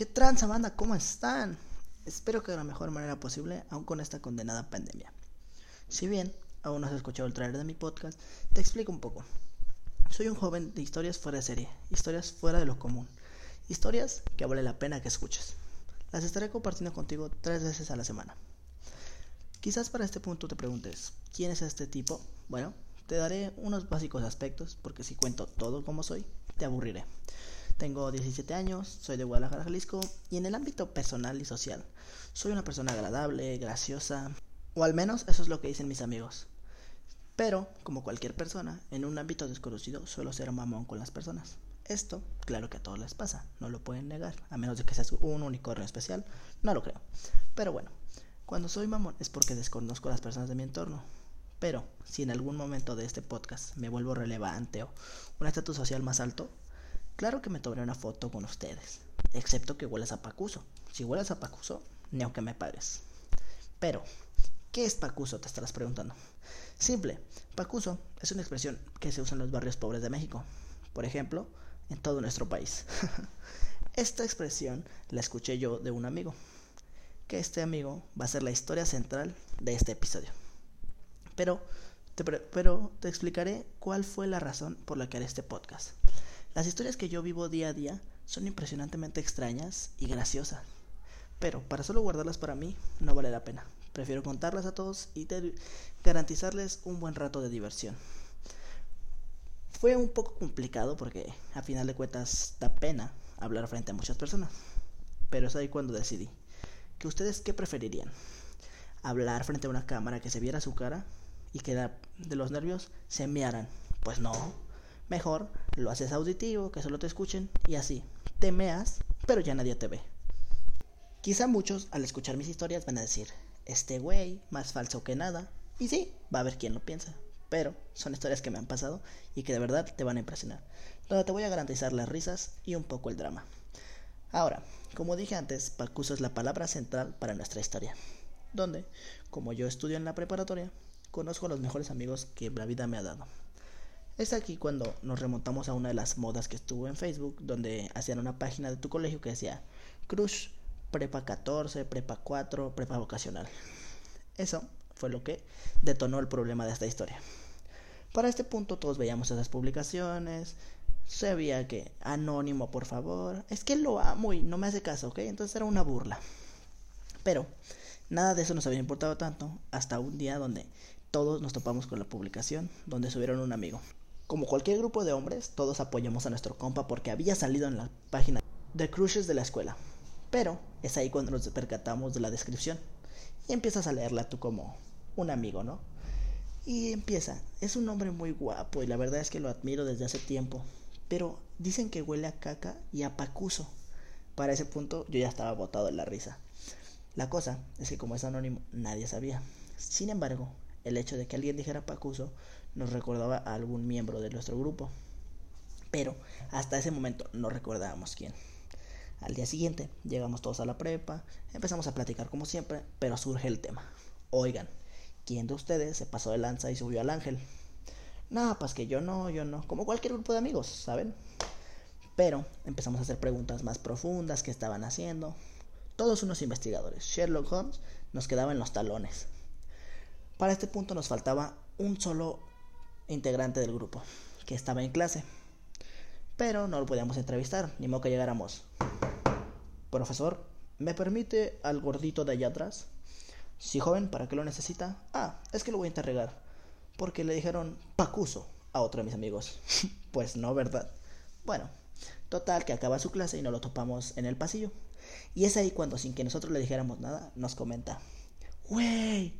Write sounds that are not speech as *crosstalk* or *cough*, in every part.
¿Qué tranza, banda? ¿Cómo están? Espero que de la mejor manera posible, aún con esta condenada pandemia. Si bien aún no has escuchado el trailer de mi podcast, te explico un poco. Soy un joven de historias fuera de serie, historias fuera de lo común, historias que vale la pena que escuches. Las estaré compartiendo contigo tres veces a la semana. Quizás para este punto te preguntes, ¿quién es este tipo? Bueno, te daré unos básicos aspectos, porque si cuento todo como soy, te aburriré. Tengo 17 años, soy de Guadalajara, Jalisco, y en el ámbito personal y social, soy una persona agradable, graciosa, o al menos eso es lo que dicen mis amigos. Pero, como cualquier persona, en un ámbito desconocido suelo ser mamón con las personas. Esto, claro que a todos les pasa, no lo pueden negar, a menos de que seas un unicornio especial, no lo creo. Pero bueno, cuando soy mamón es porque desconozco a las personas de mi entorno. Pero, si en algún momento de este podcast me vuelvo relevante o un estatus social más alto, Claro que me tomaré una foto con ustedes, excepto que huelas a pacuso. Si huelas a pacuso, ni aunque me pagues. Pero, ¿qué es pacuso? Te estarás preguntando. Simple, pacuso es una expresión que se usa en los barrios pobres de México. Por ejemplo, en todo nuestro país. *laughs* Esta expresión la escuché yo de un amigo. Que este amigo va a ser la historia central de este episodio. Pero te, pero te explicaré cuál fue la razón por la que haré este podcast. Las historias que yo vivo día a día son impresionantemente extrañas y graciosas. Pero para solo guardarlas para mí no vale la pena. Prefiero contarlas a todos y garantizarles un buen rato de diversión. Fue un poco complicado porque a final de cuentas da pena hablar frente a muchas personas. Pero es ahí cuando decidí. ¿Que ustedes qué preferirían? ¿Hablar frente a una cámara que se viera su cara y que de los nervios se mearan? Pues no Mejor lo haces auditivo, que solo te escuchen y así. Te meas, pero ya nadie te ve. Quizá muchos al escuchar mis historias van a decir, este güey, más falso que nada. Y sí, va a haber quien lo piensa. Pero son historias que me han pasado y que de verdad te van a impresionar. Donde te voy a garantizar las risas y un poco el drama. Ahora, como dije antes, Pacuso es la palabra central para nuestra historia. Donde, como yo estudio en la preparatoria, conozco a los mejores amigos que la vida me ha dado. Es aquí cuando nos remontamos a una de las modas que estuvo en Facebook, donde hacían una página de tu colegio que decía Crush Prepa 14, Prepa 4, Prepa Vocacional. Eso fue lo que detonó el problema de esta historia. Para este punto todos veíamos esas publicaciones, se veía que anónimo, por favor, es que lo amo y no me hace caso, ¿ok? Entonces era una burla. Pero nada de eso nos había importado tanto hasta un día donde todos nos topamos con la publicación donde subieron un amigo. Como cualquier grupo de hombres, todos apoyamos a nuestro compa porque había salido en la página de crushes de la escuela. Pero es ahí cuando nos percatamos de la descripción y empiezas a leerla tú como un amigo, ¿no? Y empieza, es un hombre muy guapo y la verdad es que lo admiro desde hace tiempo, pero dicen que huele a caca y a pacuso. Para ese punto yo ya estaba botado en la risa. La cosa es que como es anónimo nadie sabía. Sin embargo, el hecho de que alguien dijera pacuso nos recordaba a algún miembro de nuestro grupo. Pero hasta ese momento no recordábamos quién. Al día siguiente llegamos todos a la prepa, empezamos a platicar como siempre, pero surge el tema. Oigan, ¿quién de ustedes se pasó de lanza y subió al ángel? No, pues que yo no, yo no, como cualquier grupo de amigos, ¿saben? Pero empezamos a hacer preguntas más profundas que estaban haciendo. Todos unos investigadores. Sherlock Holmes nos quedaba en los talones. Para este punto nos faltaba un solo integrante del grupo, que estaba en clase. Pero no lo podíamos entrevistar, ni modo que llegáramos. Profesor, ¿me permite al gordito de allá atrás? Sí, joven, ¿para qué lo necesita? Ah, es que lo voy a interrogar. Porque le dijeron Pacuso a otro de mis amigos. *laughs* pues no, ¿verdad? Bueno, total que acaba su clase y nos lo topamos en el pasillo. Y es ahí cuando, sin que nosotros le dijéramos nada, nos comenta: Wey,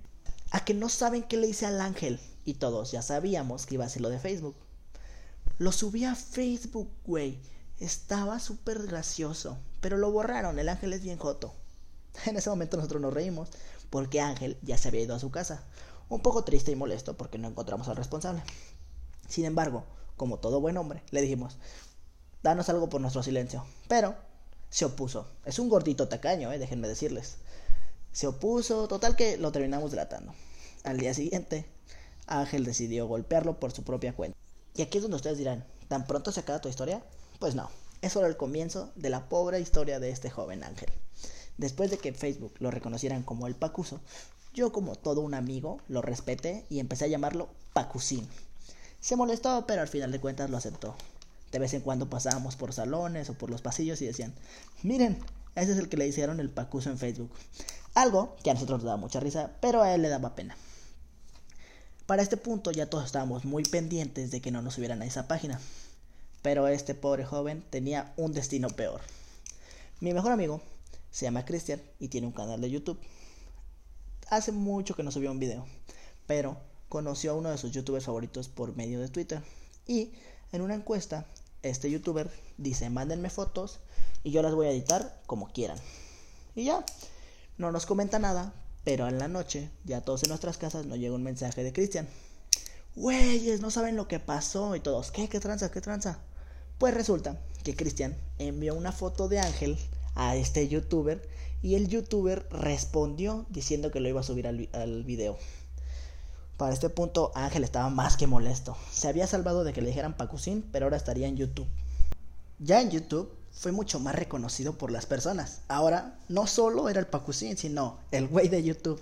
a que no saben qué le hice al ángel. Y todos ya sabíamos que iba a ser lo de Facebook. Lo subí a Facebook, güey. Estaba súper gracioso. Pero lo borraron, el ángel es bien joto. *laughs* En ese momento nosotros nos reímos porque Ángel ya se había ido a su casa. Un poco triste y molesto porque no encontramos al responsable. Sin embargo, como todo buen hombre, le dijimos, danos algo por nuestro silencio. Pero se opuso. Es un gordito tacaño, eh, déjenme decirles. Se opuso, total que lo terminamos delatando. Al día siguiente, Ángel decidió golpearlo por su propia cuenta. Y aquí es donde ustedes dirán, ¿tan pronto se acaba tu historia? Pues no. es solo el comienzo de la pobre historia de este joven Ángel. Después de que Facebook lo reconocieran como el Pacuso, yo como todo un amigo lo respeté y empecé a llamarlo Pacucín. Se molestó, pero al final de cuentas lo aceptó. De vez en cuando pasábamos por salones o por los pasillos y decían, miren, ese es el que le hicieron el Pacuso en Facebook. Algo que a nosotros nos daba mucha risa, pero a él le daba pena. Para este punto ya todos estábamos muy pendientes de que no nos subieran a esa página. Pero este pobre joven tenía un destino peor. Mi mejor amigo se llama Cristian y tiene un canal de YouTube. Hace mucho que no subió un video, pero conoció a uno de sus youtubers favoritos por medio de Twitter. Y en una encuesta, este youtuber dice, mándenme fotos y yo las voy a editar como quieran. Y ya, no nos comenta nada, pero en la noche, ya todos en nuestras casas, nos llega un mensaje de Cristian. Güeyes, no saben lo que pasó y todos, ¿qué? ¿Qué tranza? ¿Qué tranza? Pues resulta que Cristian envió una foto de Ángel a este youtuber y el youtuber respondió diciendo que lo iba a subir al, video. Para este punto Ángel estaba más que molesto. Se había salvado de que le dijeran Pacucín, pero ahora estaría en YouTube. Ya en YouTube fue mucho más reconocido por las personas. Ahora no solo era el Pacucín, sino el güey de YouTube.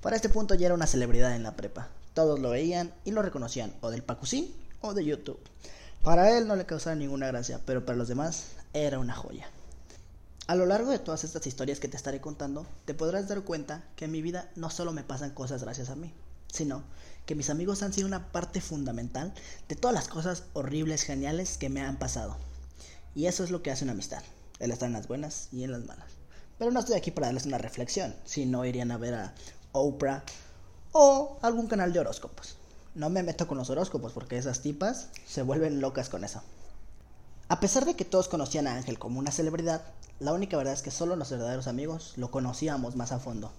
Para este punto ya era una celebridad en la prepa. Todos lo veían y lo reconocían o del Pacucín o de YouTube. Para él no le causaba ninguna gracia, pero para los demás era una joya. A lo largo de todas estas historias que te estaré contando, te podrás dar cuenta que en mi vida no solo me pasan cosas gracias a mí, sino que mis amigos han sido una parte fundamental de todas las cosas horribles, geniales que me han pasado. Y eso es lo que hace una amistad, el estar en las buenas y en las malas. Pero no estoy aquí para darles una reflexión, si no irían a ver a Oprah o algún canal de horóscopos. No me meto con los horóscopos porque esas tipas se vuelven locas con eso. A pesar de que todos conocían a Ángel como una celebridad, la única verdad es que solo los verdaderos amigos lo conocíamos más a fondo.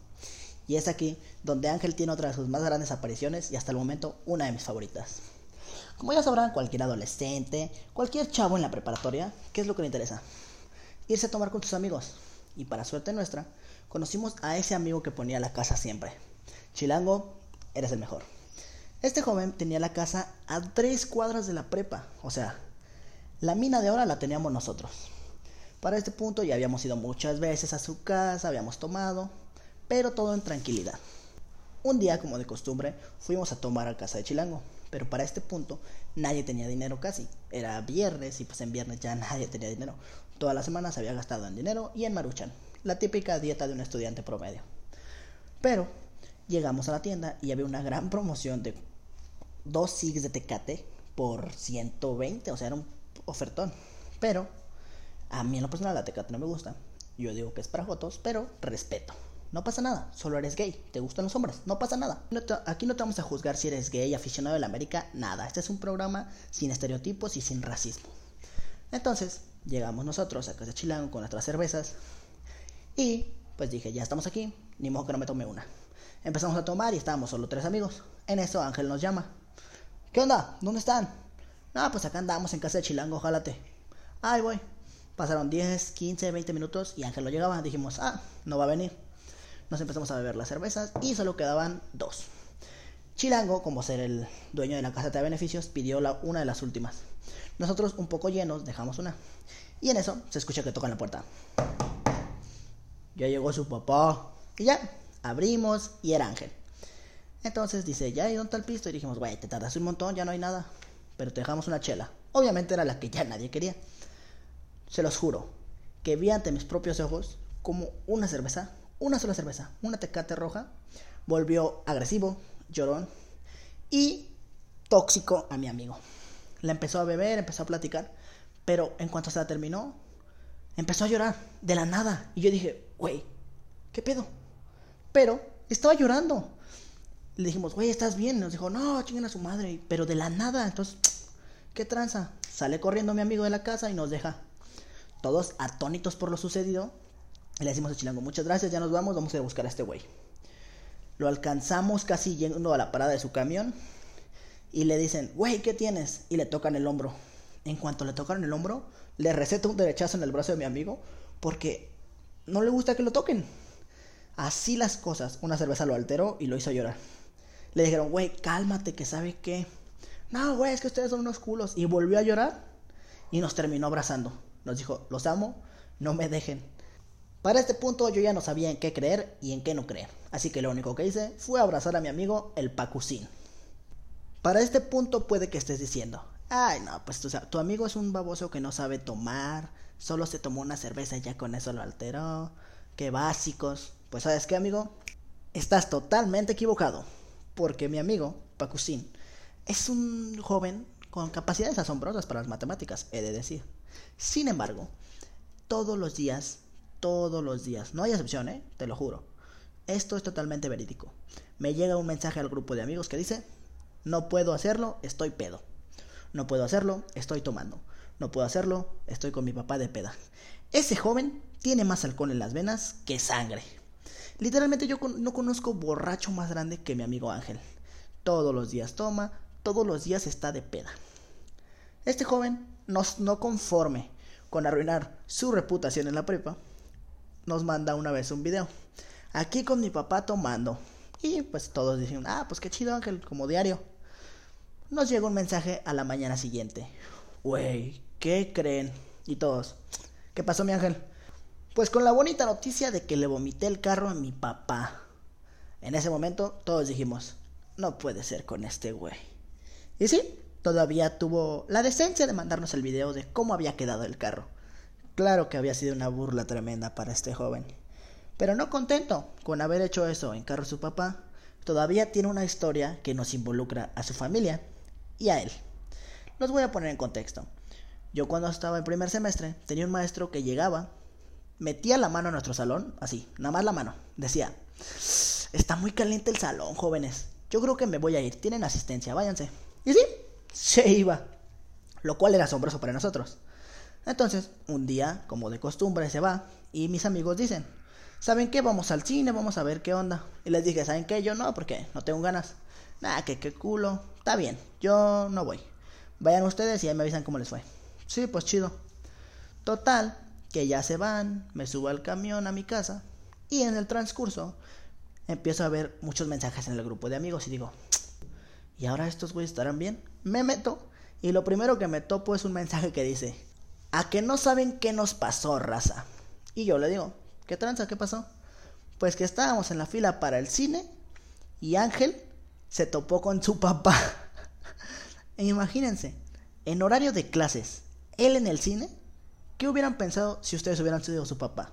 Y es aquí donde Ángel tiene otra de sus más grandes apariciones y hasta el momento una de mis favoritas. Como ya sabrán, cualquier adolescente, cualquier chavo en la preparatoria, ¿qué es lo que le interesa? Irse a tomar con sus amigos. Y para suerte nuestra, conocimos a ese amigo que ponía la casa siempre. Chilango, eres el mejor. Este joven tenía la casa a tres cuadras de la prepa, o sea, la mina de oro la teníamos nosotros. Para este punto ya habíamos ido muchas veces a su casa, habíamos tomado, pero todo en tranquilidad. Un día, como de costumbre, fuimos a tomar a casa de Chilango, pero para este punto nadie tenía dinero casi. Era viernes y pues en viernes ya *laughs* nadie tenía dinero. Toda la semana se había gastado en dinero y en maruchan, la típica dieta de un estudiante promedio. Pero llegamos a la tienda y había una gran promoción de dos SIGs de Tecate por 120, o sea, era un ofertón. Pero a mí en lo personal la Tecate no me gusta. Yo digo que es para fotos, pero respeto. No pasa nada, solo eres gay, te gustan los hombres, no pasa nada. aquí no te vamos a juzgar si eres gay, aficionado de la América, nada. Este es un programa sin estereotipos y sin racismo. Entonces, llegamos nosotros a casa de Chilango con nuestras cervezas y pues dije, ya estamos aquí, ni modo que no me tome una. Empezamos a tomar y estábamos solo tres amigos. En eso Ángel nos llama. ¿Qué onda? ¿Dónde están? No, pues acá andamos en casa de Chilango, jálate. Ay, voy. Pasaron 10, 15, 20 minutos y Ángel no llegaba. Dijimos, ah, no va a venir. Nos empezamos a beber las cervezas y solo quedaban dos. Chilango, como ser el dueño de la casa de beneficios, pidió la, una de las últimas. Nosotros, un poco llenos, dejamos una. Y en eso se escucha que tocan la puerta. Ya llegó su papá. Y ya, abrimos y era Ángel. Entonces dice, ya, ¿y dónde está el pisto? Y dijimos, güey, te tardas un montón, ya no hay nada. Pero te dejamos una chela. Obviamente era la que ya nadie quería. Se los juro que vi ante mis propios ojos como una cerveza, una sola cerveza, una tecate roja, volvió agresivo, llorón y tóxico a mi amigo. La empezó a beber, empezó a platicar, pero en cuanto se la terminó, empezó a llorar de la nada. Y yo dije, güey, ¿qué pedo? Pero estaba llorando. Le dijimos, güey, ¿estás bien? Nos dijo, no, chinguen a su madre. Pero de la nada, entonces, *tsk* ¿qué tranza? Sale corriendo mi amigo de la casa y nos deja todos atónitos por lo sucedido. Y le decimos a Chilango, muchas gracias, ya nos vamos, vamos a ir a buscar a este güey. Lo alcanzamos casi yendo a la parada de su camión. Y le dicen, güey, ¿qué tienes? Y le tocan el hombro. En cuanto le tocaron el hombro, le receta un derechazo en el brazo de mi amigo porque no le gusta que lo toquen. Así las cosas. Una cerveza lo alteró y lo hizo llorar. Le dijeron, güey, cálmate, que sabe qué. No, güey, es que ustedes son unos culos. Y volvió a llorar y nos terminó abrazando. Nos dijo, los amo, no me dejen. Para este punto yo ya no sabía en qué creer y en qué no creer. Así que lo único que hice fue abrazar a mi amigo el Pacucín. Para este punto puede que estés diciendo, ay no, pues tu amigo es un baboso que no sabe tomar, solo se tomó una cerveza y ya con eso lo alteró, qué básicos. Pues sabes qué amigo, estás totalmente equivocado, porque mi amigo, Pacucín, es un joven con capacidades asombrosas para las matemáticas, he de decir. Sin embargo, todos los días todos los días. No hay excepción, ¿eh? Te lo juro. Esto es totalmente verídico. Me llega un mensaje al grupo de amigos que dice, no puedo hacerlo, estoy pedo. No puedo hacerlo, estoy tomando. No puedo hacerlo, estoy con mi papá de peda. Ese joven tiene más alcohol en las venas que sangre. Literalmente yo no conozco borracho más grande que mi amigo Ángel. Todos los días toma, todos los días está de peda. Este joven, no, no conforme con arruinar su reputación en la prepa, nos manda una vez un video. Aquí con mi papá tomando. Y pues todos dicen, ah, pues qué chido Ángel, como diario. Nos llega un mensaje a la mañana siguiente. Wey, ¿qué creen? Y todos, ¿qué pasó mi Ángel? Pues con la bonita noticia de que le vomité el carro a mi papá. En ese momento todos dijimos, no puede ser con este güey. Y sí, todavía tuvo la decencia de mandarnos el video de cómo había quedado el carro. Claro que había sido una burla tremenda para este joven. Pero no contento con haber hecho eso en carro su papá, todavía tiene una historia que nos involucra a su familia y a él. Los voy a poner en contexto. Yo cuando estaba en primer semestre tenía un maestro que llegaba, metía la mano a nuestro salón, así, nada más la mano, decía, está muy caliente el salón, jóvenes, yo creo que me voy a ir, tienen asistencia, váyanse. Y sí, se iba, lo cual era asombroso para nosotros. Entonces, un día, como de costumbre, se va y mis amigos dicen, ¿saben qué? Vamos al cine, vamos a ver qué onda. Y les dije, ¿saben qué? Yo no, porque no tengo ganas. Nah, que qué culo. Está bien, yo no voy. Vayan ustedes y ahí me avisan cómo les fue. Sí, pues chido. Total, que ya se van, me subo al camión a mi casa y en el transcurso empiezo a ver muchos mensajes en el grupo de amigos y digo, ¿y ahora estos güeyes estarán bien? Me meto y lo primero que me topo es un mensaje que dice, a que no saben qué nos pasó, raza. Y yo le digo, ¿qué tranza? ¿Qué pasó? Pues que estábamos en la fila para el cine y Ángel se topó con su papá. e *laughs* imagínense, en horario de clases, él en el cine, ¿qué hubieran pensado si ustedes hubieran sido su papá?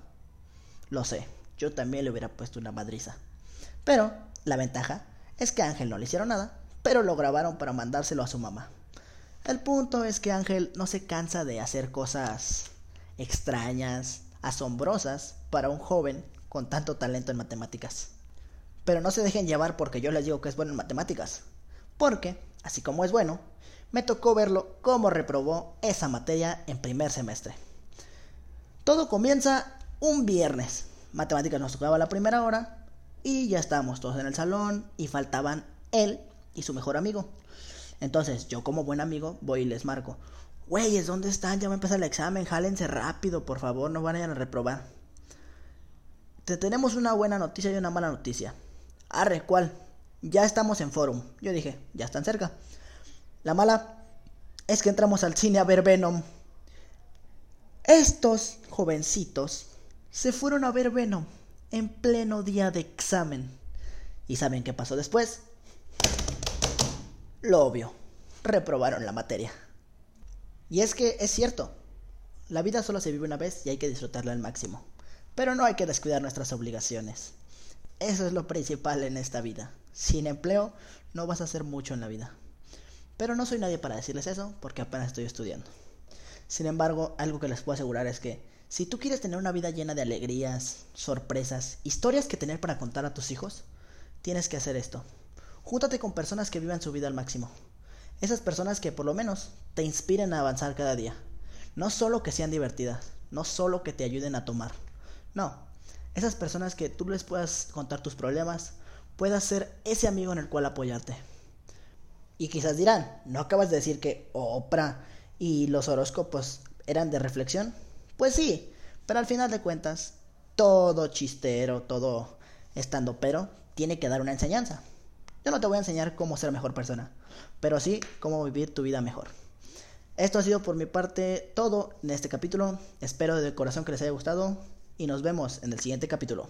Lo sé, yo también le hubiera puesto una madriza. Pero la ventaja es que a Ángel no le hicieron nada, pero lo grabaron para mandárselo a su mamá. El punto es que Ángel no se cansa de hacer cosas extrañas, asombrosas para un joven con tanto talento en matemáticas. Pero no se dejen llevar porque yo les digo que es bueno en matemáticas. Porque, así como es bueno, me tocó verlo cómo reprobó esa materia en primer semestre. Todo comienza un viernes. Matemáticas nos tocaba la primera hora y ya estábamos todos en el salón y faltaban él y su mejor amigo. Entonces, yo como buen amigo voy y les marco. Güeyes, ¿dónde están? Ya va a empezar el examen, jálense rápido, por favor, no vayan a reprobar. Te tenemos una buena noticia y una mala noticia. Arre, ¿cuál? Ya estamos en forum. Yo dije, ya están cerca. La mala es que entramos al cine a ver Venom. Estos jovencitos se fueron a ver Venom en pleno día de examen. ¿Y saben qué pasó después? Lo obvio, reprobaron la materia. Y es que es cierto, la vida solo se vive una vez y hay que disfrutarla al máximo. Pero no hay que descuidar nuestras obligaciones. Eso es lo principal en esta vida. Sin empleo no vas a hacer mucho en la vida. Pero no soy nadie para decirles eso porque apenas estoy estudiando. Sin embargo, algo que les puedo asegurar es que si tú quieres tener una vida llena de alegrías, sorpresas, historias que tener para contar a tus hijos, tienes que hacer esto. Júntate con personas que vivan su vida al máximo. Esas personas que por lo menos te inspiren a avanzar cada día. No solo que sean divertidas, no solo que te ayuden a tomar. No, esas personas que tú les puedas contar tus problemas, puedas ser ese amigo en el cual apoyarte. Y quizás dirán, ¿no acabas de decir que Oprah y los horóscopos eran de reflexión? Pues sí, pero al final de cuentas, todo chistero, todo estando pero, tiene que dar una enseñanza. Yo no te voy a enseñar cómo ser mejor persona, pero sí cómo vivir tu vida mejor. Esto ha sido por mi parte todo en este capítulo. Espero de corazón que les haya gustado y nos vemos en el siguiente capítulo.